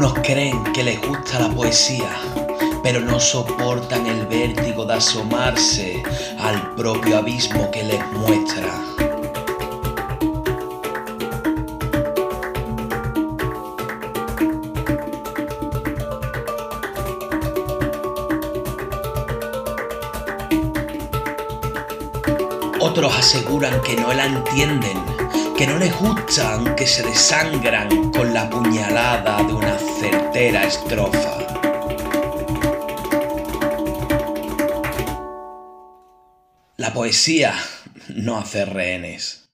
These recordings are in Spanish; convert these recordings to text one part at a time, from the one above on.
Algunos creen que les gusta la poesía, pero no soportan el vértigo de asomarse al propio abismo que les muestra. Otros aseguran que no la entienden, que no les gusta que se desangran con la puñalada de una certera estrofa. La poesía no hace rehenes.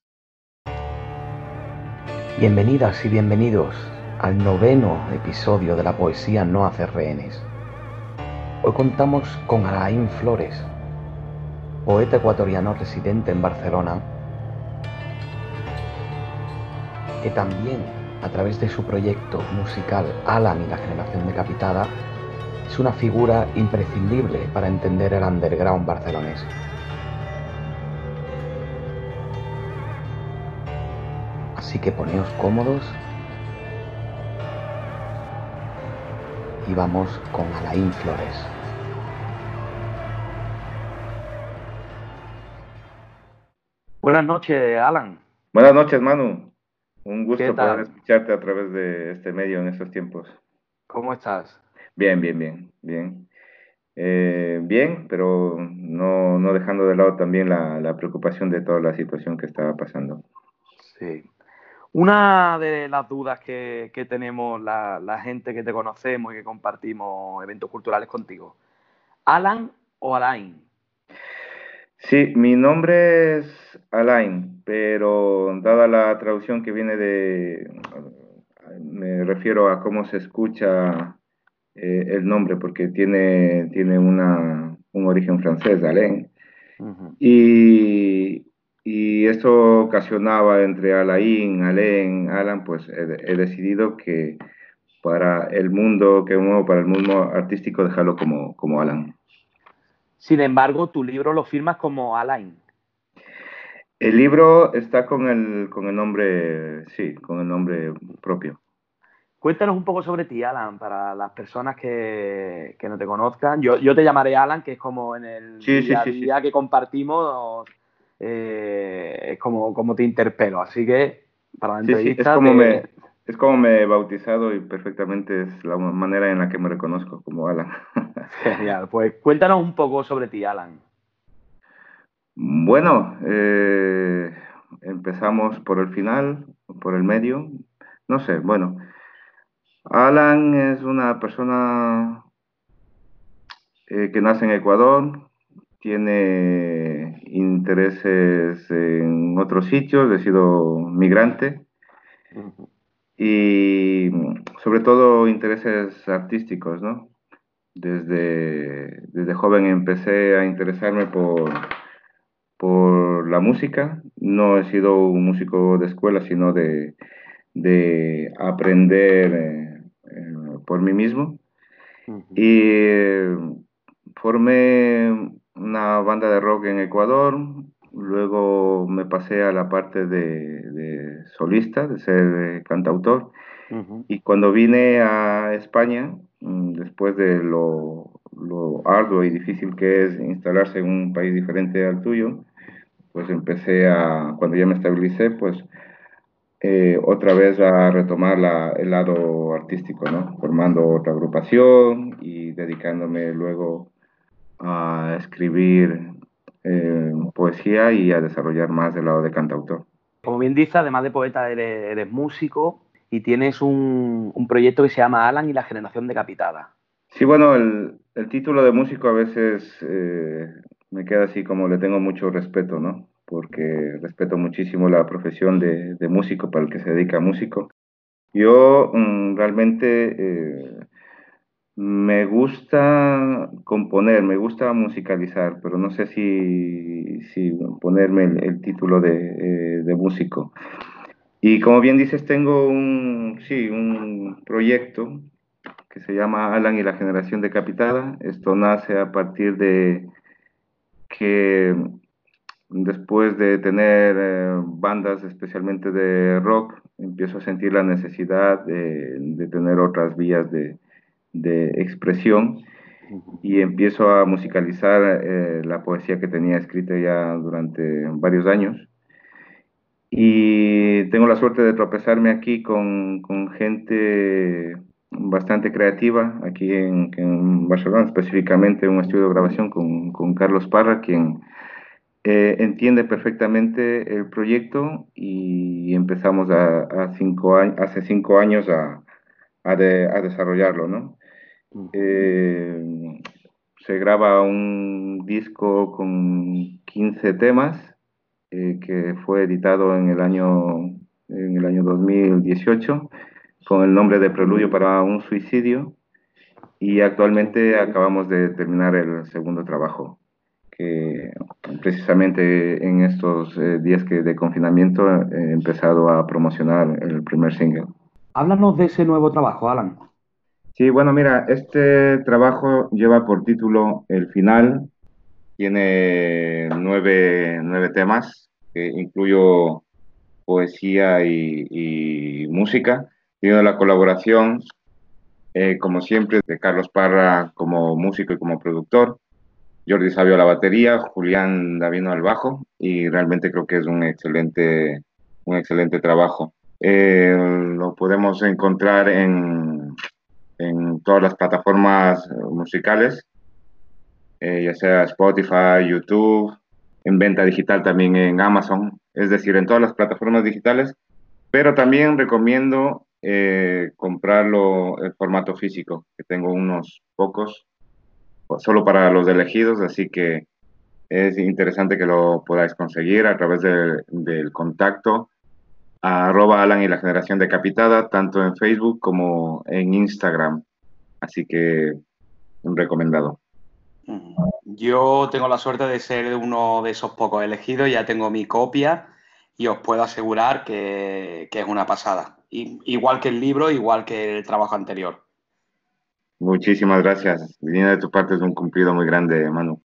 Bienvenidas y bienvenidos al noveno episodio de la poesía No hace rehenes. Hoy contamos con Alain Flores, poeta ecuatoriano residente en Barcelona, que también a través de su proyecto musical Alan y la generación decapitada es una figura imprescindible para entender el underground barcelonés. Así que poneos cómodos y vamos con Alain Flores. Buenas noches, Alan. Buenas noches, Manu. Un gusto poder escucharte a través de este medio en estos tiempos. ¿Cómo estás? Bien, bien, bien, bien. Eh, bien, pero no, no, dejando de lado también la, la, preocupación de toda la situación que estaba pasando. Sí. Una de las dudas que, que tenemos la, la, gente que te conocemos y que compartimos eventos culturales contigo, ¿Alan o Alain? Sí, mi nombre es Alain, pero dada la traducción que viene de, me refiero a cómo se escucha eh, el nombre, porque tiene, tiene una, un origen francés, Alain. y, y, esto ocasionaba entre Alain, Alain, Alan, pues he, he, decidido que para el mundo que muevo, para el mundo artístico, dejarlo como, como Alan. Sin embargo, tu libro lo firmas como Alain. El libro está con el, con el nombre, sí, con el nombre propio. Cuéntanos un poco sobre ti, Alan, para las personas que, que no te conozcan. Yo, yo, te llamaré Alan, que es como en el sí, día, sí, día que compartimos, eh, es como, como te interpelo. Así que, para la entrevista... es como te... me, es como me he bautizado y perfectamente es la manera en la que me reconozco como Alan. Genial, pues cuéntanos un poco sobre ti, Alan. Bueno, eh, empezamos por el final, por el medio. No sé, bueno. Alan es una persona eh, que nace en Ecuador, tiene intereses en otros sitios, he sido migrante. Uh -huh y sobre todo intereses artísticos, ¿no? Desde, desde joven empecé a interesarme por, por la música. No he sido un músico de escuela, sino de, de aprender eh, eh, por mí mismo. Uh -huh. Y eh, formé una banda de rock en Ecuador, luego me pasé a la parte de, de solista, de ser eh, cantautor, uh -huh. y cuando vine a España, mm, después de lo, lo, arduo y difícil que es instalarse en un país diferente al tuyo, pues empecé a, cuando ya me estabilicé, pues eh, otra vez a retomar la, el lado artístico, ¿no? Formando otra agrupación y dedicándome luego a escribir eh, poesía y a desarrollar más del lado de cantautor. Como bien dices, además de poeta, eres, eres músico y tienes un, un, proyecto que se llama Alan y la generación decapitada. Sí, bueno, el, el título de músico a veces eh, me queda así como le tengo mucho respeto, ¿no? Porque respeto muchísimo la profesión de, de músico para el que se dedica a músico. Yo mmm, realmente eh, me gusta componer, me gusta musicalizar, pero no sé si, ponerme el, título de, eh, de, músico. Y como bien dices, tengo un, sí, un proyecto que se llama Alan y la generación decapitada. Esto nace a partir de que después de tener eh, bandas especialmente de rock, empiezo a sentir la necesidad de, tener otras vías de, expresión y empiezo a musicalizar eh, la poesía que tenía escrita ya durante varios años. Y tengo la suerte de tropezarme aquí con, gente bastante creativa, aquí en, Barcelona, específicamente en un estudio de grabación con, con Carlos Parra, quien eh, entiende perfectamente el proyecto y empezamos a, cinco hace cinco años a, a, desarrollarlo, ¿no? Eh, se graba un disco con 15 temas eh, que fue editado en el año en el año 2018 con el nombre de Preludio para un suicidio y actualmente acabamos de terminar el segundo trabajo que precisamente en estos eh, días que de confinamiento he empezado a promocionar el primer single. Háblanos de ese nuevo trabajo, Alan. Sí, bueno, mira, este trabajo lleva por título El Final. Tiene nueve, nueve temas, que incluyo poesía y, música. Tiene la colaboración, eh, como siempre, de Carlos Parra como músico y como productor. Jordi Sabio a la batería, Julián Davino al bajo y realmente creo que es un excelente, un excelente trabajo. Eh, lo podemos encontrar en, en, todas las plataformas musicales, eh, ya sea Spotify, YouTube, en venta digital también en Amazon, es decir, en todas las plataformas digitales, pero también recomiendo eh, comprarlo en formato físico, que tengo unos pocos solo para los elegidos, así que es interesante que lo podáis conseguir a través del contacto a arroba Alan y la generación decapitada, tanto en Facebook como en Instagram. Así que un recomendado. Yo tengo la suerte de ser uno de esos pocos elegidos, ya tengo mi copia y os puedo asegurar que, que es una pasada. igual que el libro, igual que el trabajo anterior. Muchísimas gracias. Viniendo de tu parte es un cumplido muy grande, Manu.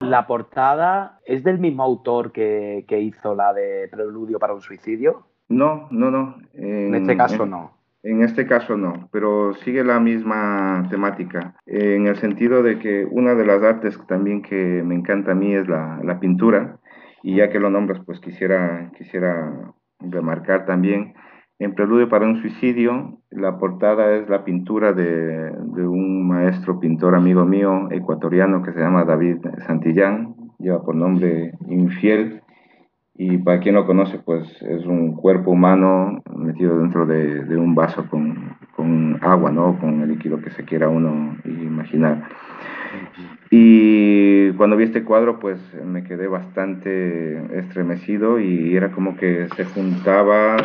¿La portada es del mismo autor que, hizo la de Preludio para un suicidio? No, no, no. En, este caso no. En este caso no, pero sigue la misma temática, en el sentido de que una de las artes también que me encanta a mí es la, la pintura, y ya que lo nombras, pues quisiera, quisiera remarcar también en Preludio para un suicidio, la portada es la pintura de, un maestro pintor amigo mío ecuatoriano que se llama David Santillán, lleva por nombre Infiel, y para quien lo conoce, pues es un cuerpo humano metido dentro de, un vaso con, con, agua, ¿no? Con el líquido que se quiera uno imaginar. Y cuando vi este cuadro, pues me quedé bastante estremecido y era como que se juntaba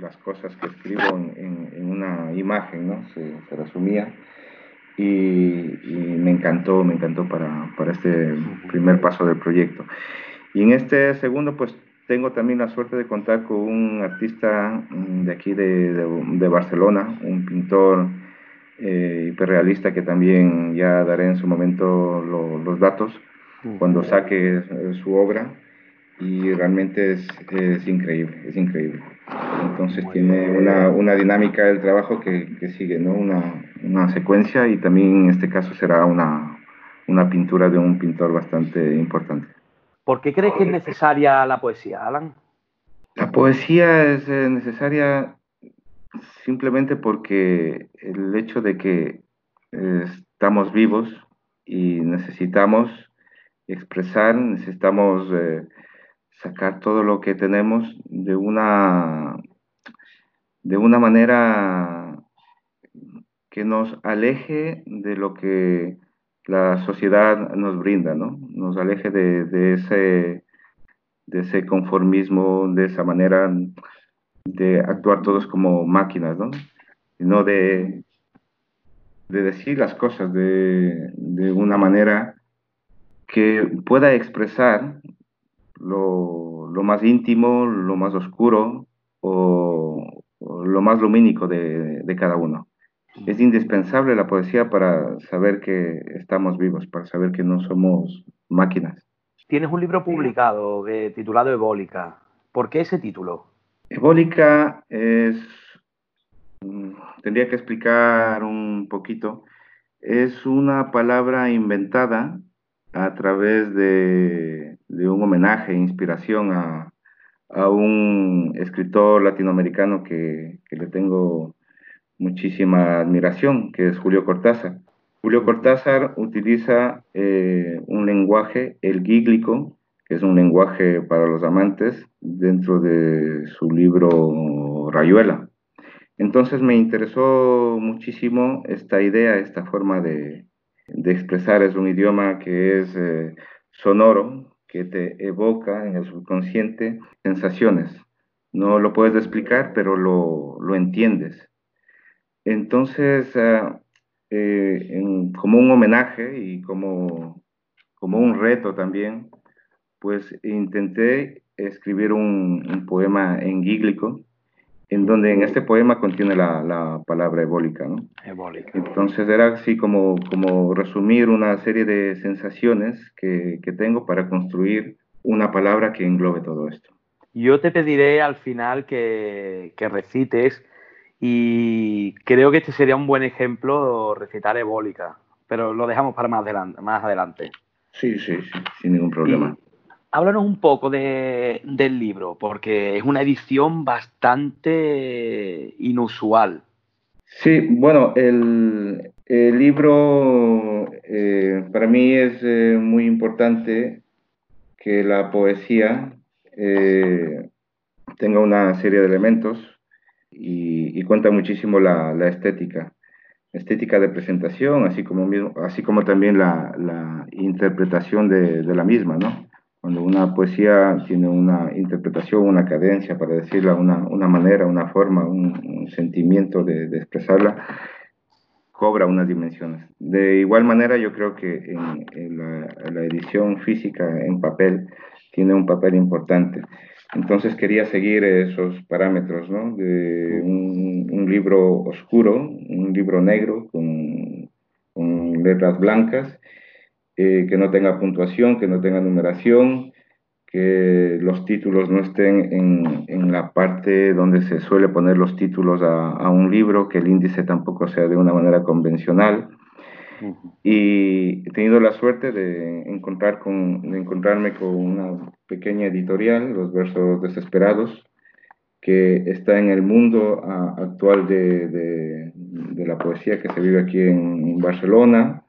las cosas que escribo en, una imagen, ¿no? Se, resumía. Y, me encantó, me encantó para, para, este primer paso del proyecto. Y en este segundo, pues tengo también la suerte de contar con un artista mm, de aquí de, de, Barcelona, un pintor eh, hiperrealista que también ya daré en su momento los datos cuando saque su obra y realmente es, es increíble, es increíble. Entonces tiene una, una, dinámica del trabajo que, que sigue, ¿no? Una, una, secuencia y también en este caso será una, una pintura de un pintor bastante importante. ¿Por qué crees que es necesaria la poesía, Alan? La poesía es eh, necesaria simplemente porque el hecho de que eh, estamos vivos y necesitamos expresar, necesitamos eh, sacar todo lo que tenemos de una, de una manera que nos aleje de lo que la sociedad nos brinda, ¿no? Nos aleje de, ese, de ese conformismo, de esa manera de actuar todos como máquinas, ¿no? Sino de, de decir las cosas de, de una manera que pueda expresar lo, más íntimo, lo más oscuro o, lo más lumínico de, de, cada uno. Es indispensable la poesía para saber que estamos vivos, para saber que no somos máquinas. tienes un libro publicado titulado Ebólica. ¿Por qué ese título? Ebólica es, mm, tendría que explicar un poquito, es una palabra inventada a través de, un homenaje, inspiración a, un escritor latinoamericano que, le tengo muchísima admiración, que es Julio Cortázar. Julio Cortázar utiliza eh, un lenguaje, el gíglico, que es un lenguaje para los amantes, dentro de su libro Rayuela. Entonces me interesó muchísimo esta idea, esta forma de, expresar. Es un idioma que es eh, sonoro, que te evoca en el subconsciente sensaciones. No lo puedes explicar, pero lo, entiendes. Entonces, ah, eh, como un homenaje y como, como un reto también, pues intenté escribir un, poema en gíglico, en donde en este poema contiene la, palabra ebólica, ¿no? Ebólica. Entonces era así como, como resumir una serie de sensaciones que, que tengo para construir una palabra que englobe todo esto. Yo te pediré al final que, que recites y creo que este sería un buen ejemplo recitar ebólica, pero lo dejamos para más adelante. Más adelante. Sí, sí, sí, sin ningún problema. háblanos un poco de, del libro, porque es una edición bastante inusual. Sí, bueno, el, el libro eh, para mí es eh, muy importante que la poesía eh, tenga una serie de elementos y, cuenta muchísimo la, la, estética, estética de presentación, así como, así como también la, la interpretación de, de, la misma, ¿no? Cuando una poesía tiene una interpretación, una cadencia, para decirla, una, una manera, una forma, un, sentimiento de, de, expresarla, cobra unas dimensiones. De igual manera, yo creo que en, en la, la edición física en papel tiene un papel importante. Entonces quería seguir esos parámetros, ¿no? De un, libro oscuro, un libro negro con, letras blancas, eh, que no tenga puntuación, que no tenga numeración, que los títulos no estén en, la parte donde se suele poner los títulos a, a, un libro, que el índice tampoco sea de una manera convencional. Y he tenido la suerte de, encontrar con, de encontrarme con una pequeña editorial, Los Versos Desesperados, que está en el mundo ah, actual de, de, la poesía que se vive aquí en Barcelona,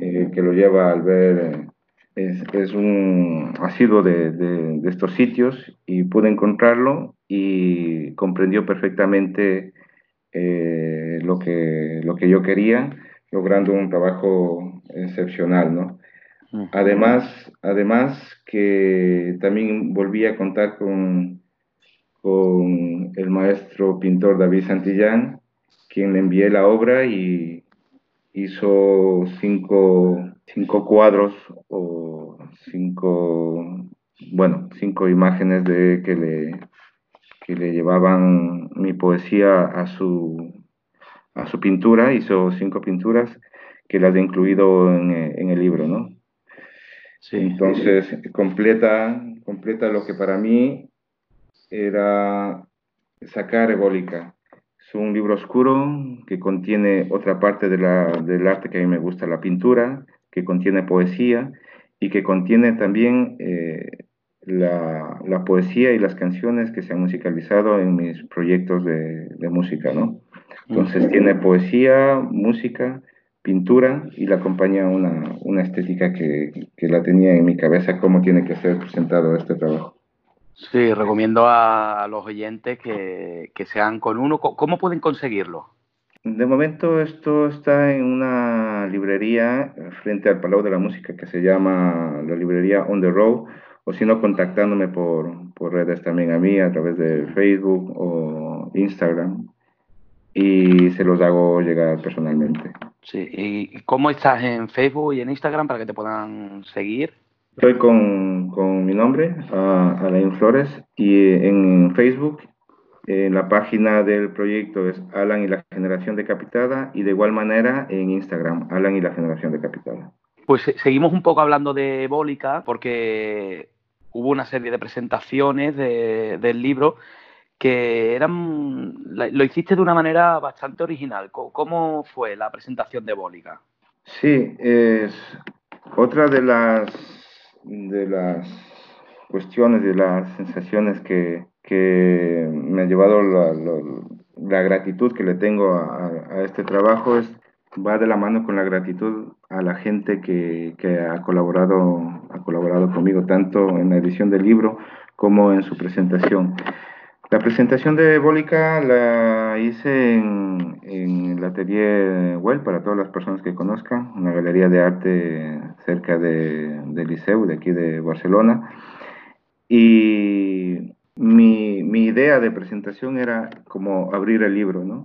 eh, que lo lleva al ver, es, es un asiduo de, de, estos sitios y pude encontrarlo y comprendió perfectamente eh, lo, que, lo que yo quería logrando un trabajo excepcional, ¿no? Además, además que también volví a contar con, con el maestro pintor David Santillán, quien le envié la obra y hizo cinco, cinco cuadros o cinco, bueno, cinco imágenes de que le, que le llevaban mi poesía a su, a su pintura, hizo cinco pinturas que las he incluido en, eh, en el libro, ¿no? Sí. Entonces, completa, completa lo que para mí era sacar Ebólica. Es un libro oscuro que contiene otra parte de la, del arte que a mí me gusta, la pintura, que contiene poesía y que contiene también eh, la, la, poesía y las canciones que se han musicalizado en mis proyectos de, de música, ¿no? Entonces tiene poesía, música, pintura y la acompaña una, una estética que, que, la tenía en mi cabeza, cómo tiene que ser presentado este trabajo. Sí, recomiendo a los oyentes que, que sean con uno. ¿Cómo pueden conseguirlo? De momento esto está en una librería frente al Palau de la Música que se llama la librería On the Road, o si no contactándome por, por redes también a mí a través de Facebook o Instagram y se los hago llegar personalmente. Sí, ¿y cómo estás en Facebook y en Instagram para que te puedan seguir? Estoy con, con mi nombre, Alain Flores, y en Facebook, en la página del proyecto es Alan y la generación decapitada, y de igual manera en Instagram, Alan y la generación decapitada. Pues seguimos un poco hablando de Bólica porque hubo una serie de presentaciones del libro que eran lo hiciste de una manera bastante original. ¿Cómo fue la presentación de Bólica? Sí, es otra de las de las cuestiones, de las sensaciones que, me ha llevado la, gratitud que le tengo a, este trabajo es va de la mano con la gratitud a la gente que, que, ha colaborado ha colaborado conmigo tanto en la edición del libro como en su presentación. La presentación de Bólica la hice en, en el Atelier Well, para todas las personas que conozcan, una galería de arte cerca de, del Liceu, de aquí de Barcelona. Y mi, mi, idea de presentación era como abrir el libro, ¿no?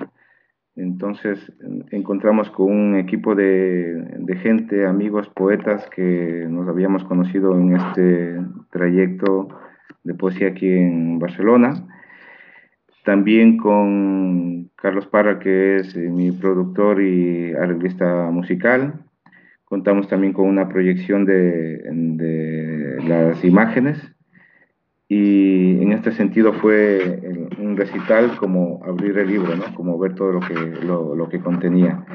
Entonces encontramos con un equipo de, de, gente, amigos, poetas que nos habíamos conocido en este trayecto de poesía aquí en Barcelona también con Carlos Parra, que es eh, mi productor y arreglista musical. Contamos también con una proyección de, las imágenes y en este sentido fue un recital como abrir el libro, ¿no? como ver todo lo que, lo, que contenía.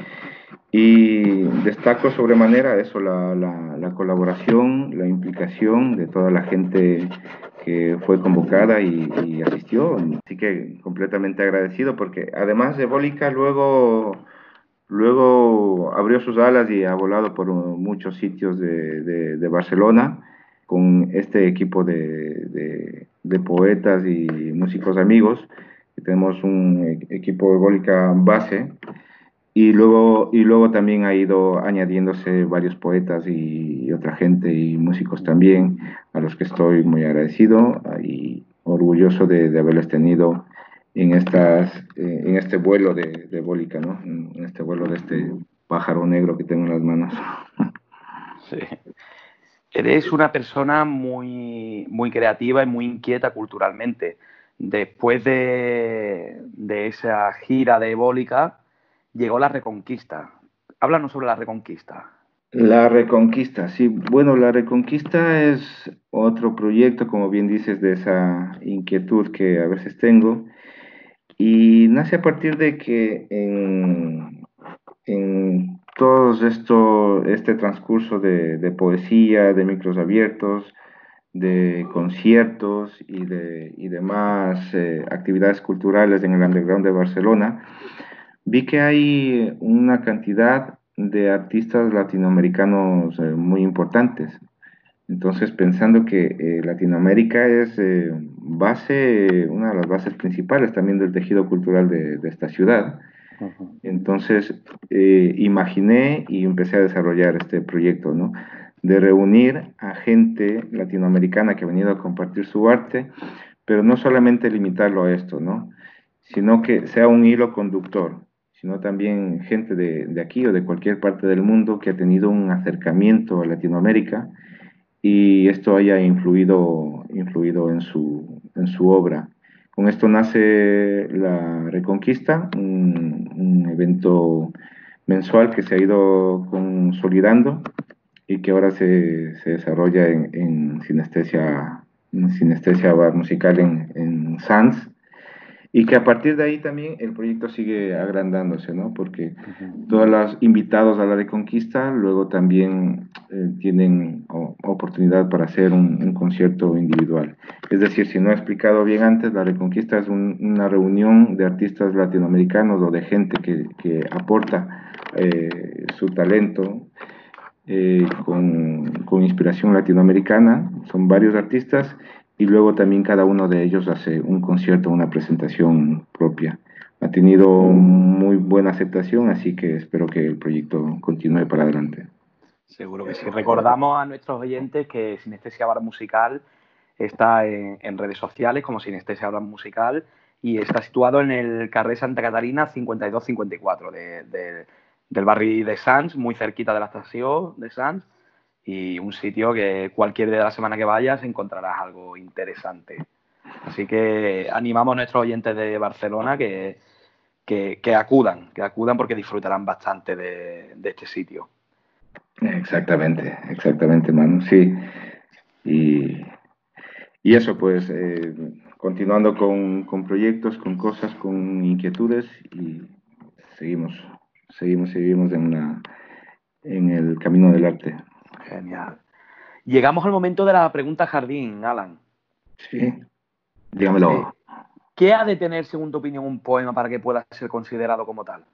Y destaco sobremanera eso, la, la, la, colaboración, la implicación de toda la gente que fue convocada y, asistió. Así que completamente agradecido porque además de Bólica luego, luego abrió sus alas y ha volado por muchos sitios de, de, Barcelona con este equipo de, de, poetas y músicos amigos. Tenemos un e-, equipo de Bólica base y luego, y luego también ha ido añadiéndose varios poetas y, otra gente y músicos también, a los que estoy muy agradecido y orgulloso de, haberles tenido en, estas, eh, en este vuelo de, de Bólica, ¿no? en este vuelo de este pájaro negro que tengo en las manos. Sí. Eres una persona muy, muy creativa y muy inquieta culturalmente. Después de, de esa gira de Bólica, llegó la Reconquista. Háblanos sobre la Reconquista. La Reconquista, sí. Bueno, la Reconquista es otro proyecto, como bien dices, de esa inquietud que a veces tengo. Y nace a partir de que en, en todo esto, este transcurso de, poesía, de micros abiertos, de conciertos y, de, y demás eh, actividades culturales en el underground de Barcelona, vi que hay una cantidad de artistas latinoamericanos eh, muy importantes. Entonces, pensando que eh, Latinoamérica es eh, base, una de las bases principales también del tejido cultural de, esta ciudad, entonces imaginé y empecé a desarrollar este proyecto, ¿no? De reunir a gente latinoamericana que ha venido a compartir su arte, pero no solamente limitarlo a esto, ¿no? Sino que sea un hilo conductor, sino también gente de, aquí o de cualquier parte del mundo que ha tenido un acercamiento a Latinoamérica y esto haya influido, influido en, su, en su obra. Con esto nace la Reconquista, un, evento mensual que se ha ido consolidando y que ahora se, se desarrolla en, sinestesia, sinestesia bar musical en, en y que a partir de ahí también el proyecto sigue agrandándose, ¿no? Porque todos los invitados a la Reconquista luego también eh, tienen oportunidad para hacer un, concierto individual. Es decir, si no he explicado bien antes, la Reconquista es una reunión de artistas latinoamericanos o de gente que, que aporta eh, su talento eh, con, con inspiración latinoamericana. Son varios artistas y luego también cada uno de ellos hace un concierto, una presentación propia. Ha tenido muy buena aceptación, así que espero que el proyecto continúe para adelante. Seguro que sí. Recordamos a nuestros oyentes que Sinestesia Bar Musical está en, redes sociales como Sinestesia Bar Musical y está situado en el Carré Santa Catarina 5254 de, del barrio de Sants, muy cerquita de la estación de Sants y un sitio que cualquier día de la semana que vayas encontrarás algo interesante. Así que animamos a nuestros oyentes de Barcelona que, que, acudan, que acudan porque disfrutarán bastante de, este sitio. Exactamente, exactamente, mano, sí. Y, y eso, pues, eh, continuando con, con, proyectos, con cosas, con inquietudes y seguimos, seguimos, seguimos en, una, en el camino del arte. Genial. Llegamos al momento de la pregunta jardín, Alan. Sí, dígamelo. ¿Qué ha de tener, según tu opinión, un poema para que pueda ser considerado como tal?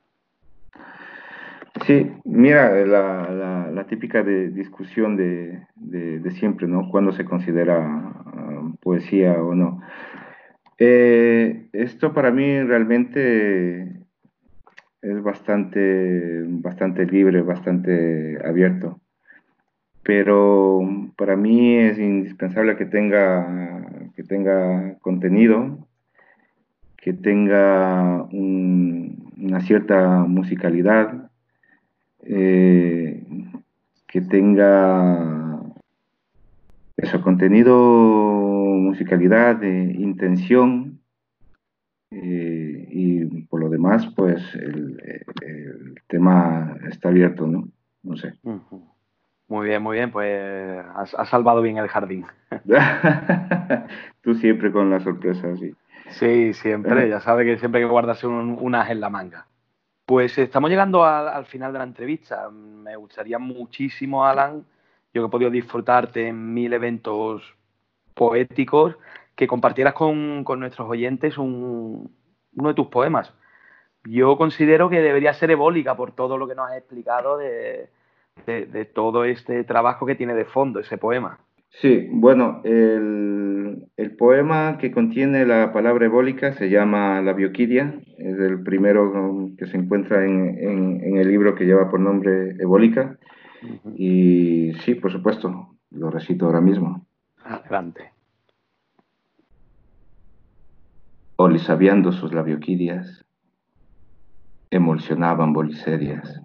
Sí, mira, la, típica discusión de, siempre, ¿no? ¿Cuándo se considera ah, poesía o no? Eh, esto para mí realmente es bastante, bastante libre, bastante abierto pero para mí es indispensable que tenga, que tenga contenido, que tenga una cierta musicalidad, eh, que tenga eso, contenido, musicalidad, eh, intención, eh, y por lo demás, pues el, tema está abierto, ¿no? No sé. Muy bien, muy bien, pues has, salvado bien el jardín. Tú siempre con las sorpresas, sí. Sí, siempre, ya sabe que siempre hay que guardarse un, as en la manga. Pues estamos llegando al, final de la entrevista. Me gustaría muchísimo, Alan, yo que he podido disfrutarte en mil eventos poéticos, que compartieras con, nuestros oyentes uno de tus poemas. Yo considero que debería ser ebólica por todo lo que nos has explicado de, de, todo este trabajo que tiene de fondo ese poema. Sí, bueno, el, poema que contiene la palabra ebólica se llama La Bioquidia, es el primero que se encuentra en, el libro que lleva por nombre Ebólica. Y sí, por supuesto, lo recito ahora mismo. Adelante. Olisabiando sus labioquidias, emulsionaban boliserias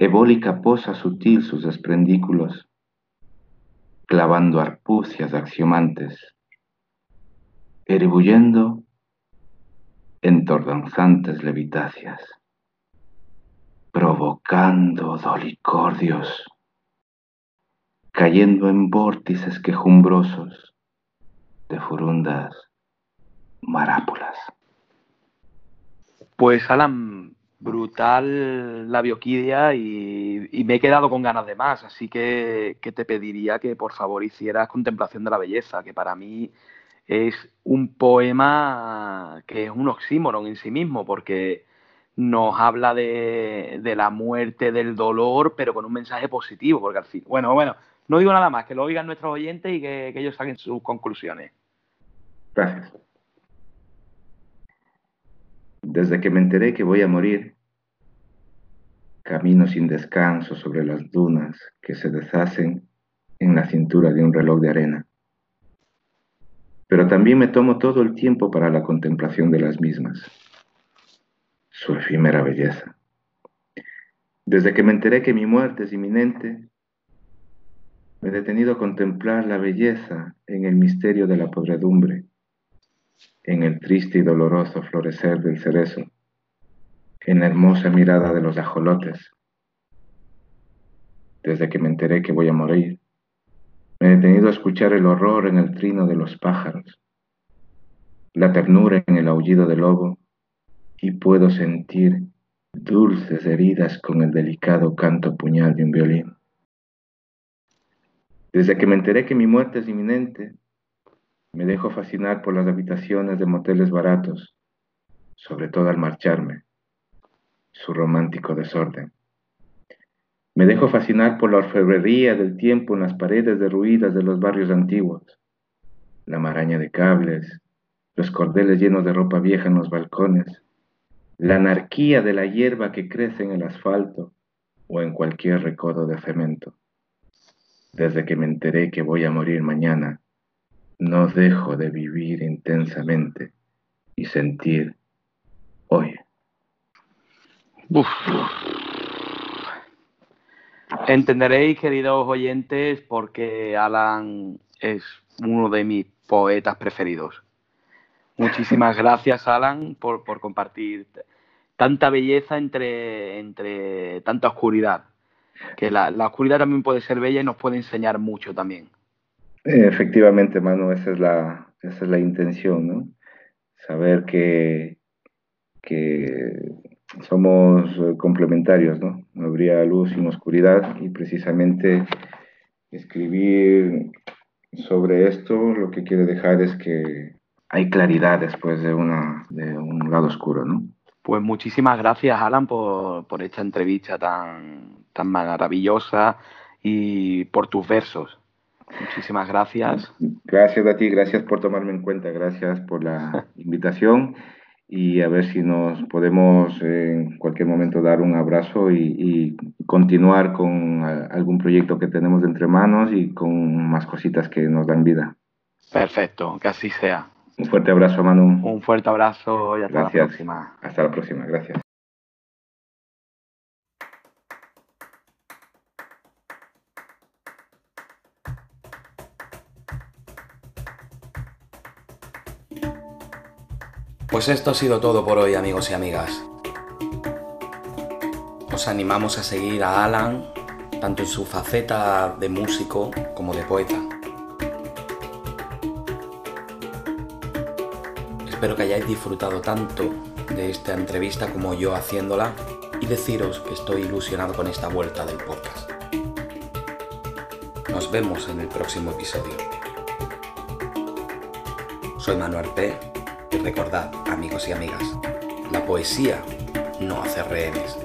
ebólica posa sutil sus desprendículos, clavando arpucias axiomantes, eribuyendo en tordanzantes levitacias, provocando dolicordios, cayendo en vórtices quejumbrosos de furundas marápulas. Pues Alan, brutal la bioquidia y, me he quedado con ganas de más, así que, te pediría que por favor hicieras Contemplación de la Belleza, que para mí es un poema que es un oxímoron en sí mismo, porque nos habla de, la muerte, del dolor, pero con un mensaje positivo, porque al fin, bueno, bueno, no digo nada más, que lo oigan nuestros oyentes y que, que ellos saquen sus conclusiones. Gracias. Desde que me enteré que voy a morir, camino sin descanso sobre las dunas que se deshacen en la cintura de un reloj de arena. Pero también me tomo todo el tiempo para la contemplación de las mismas, su efímera belleza. Desde que me enteré que mi muerte es inminente, me he detenido a contemplar la belleza en el misterio de la podredumbre en el triste y doloroso florecer del cerezo, en la hermosa mirada de los ajolotes. Desde que me enteré que voy a morir, me he detenido a escuchar el horror en el trino de los pájaros, la ternura en el aullido del lobo, y puedo sentir dulces heridas con el delicado canto puñal de un violín. Desde que me enteré que mi muerte es inminente, me dejo fascinar por las habitaciones de moteles baratos, sobre todo al marcharme, su romántico desorden. Me dejo fascinar por la orfebrería del tiempo en las paredes derruidas de los barrios antiguos, la maraña de cables, los cordeles llenos de ropa vieja en los balcones, la anarquía de la hierba que crece en el asfalto o en cualquier recodo de cemento. Desde que me enteré que voy a morir mañana, no dejo de vivir intensamente y sentir hoy. Entenderéis, queridos oyentes, porque Alan es uno de mis poetas preferidos. Muchísimas gracias, Alan, por, compartir tanta belleza entre, entre tanta oscuridad. que la, oscuridad también puede ser bella y nos puede enseñar mucho también. Efectivamente, Manu, esa es la, esa es la intención, ¿no? Saber que, que somos complementarios, ¿no? No habría luz sin oscuridad y precisamente escribir sobre esto lo que quiere dejar es que hay claridad después de, una, de un lado oscuro, ¿no? Pues muchísimas gracias, Alan, por, por esta entrevista tan, tan maravillosa y por tus versos. Muchísimas gracias. Gracias a ti, gracias por tomarme en cuenta, gracias por la invitación y a ver si nos podemos en cualquier momento dar un abrazo y, continuar con algún proyecto que tenemos entre manos y con más cositas que nos dan vida. Perfecto, que así sea. Un fuerte abrazo, Manu. Un fuerte abrazo y hasta la próxima. Hasta la próxima, gracias. Pues esto ha sido todo por hoy amigos y amigas. Os animamos a seguir a Alan, tanto en su faceta de músico como de poeta. Espero que hayáis disfrutado tanto de esta entrevista como yo haciéndola y deciros que estoy ilusionado con esta vuelta del podcast. Nos vemos en el próximo episodio. Soy Manuel P recordad, amigos y amigas, la poesía no hace rehenes.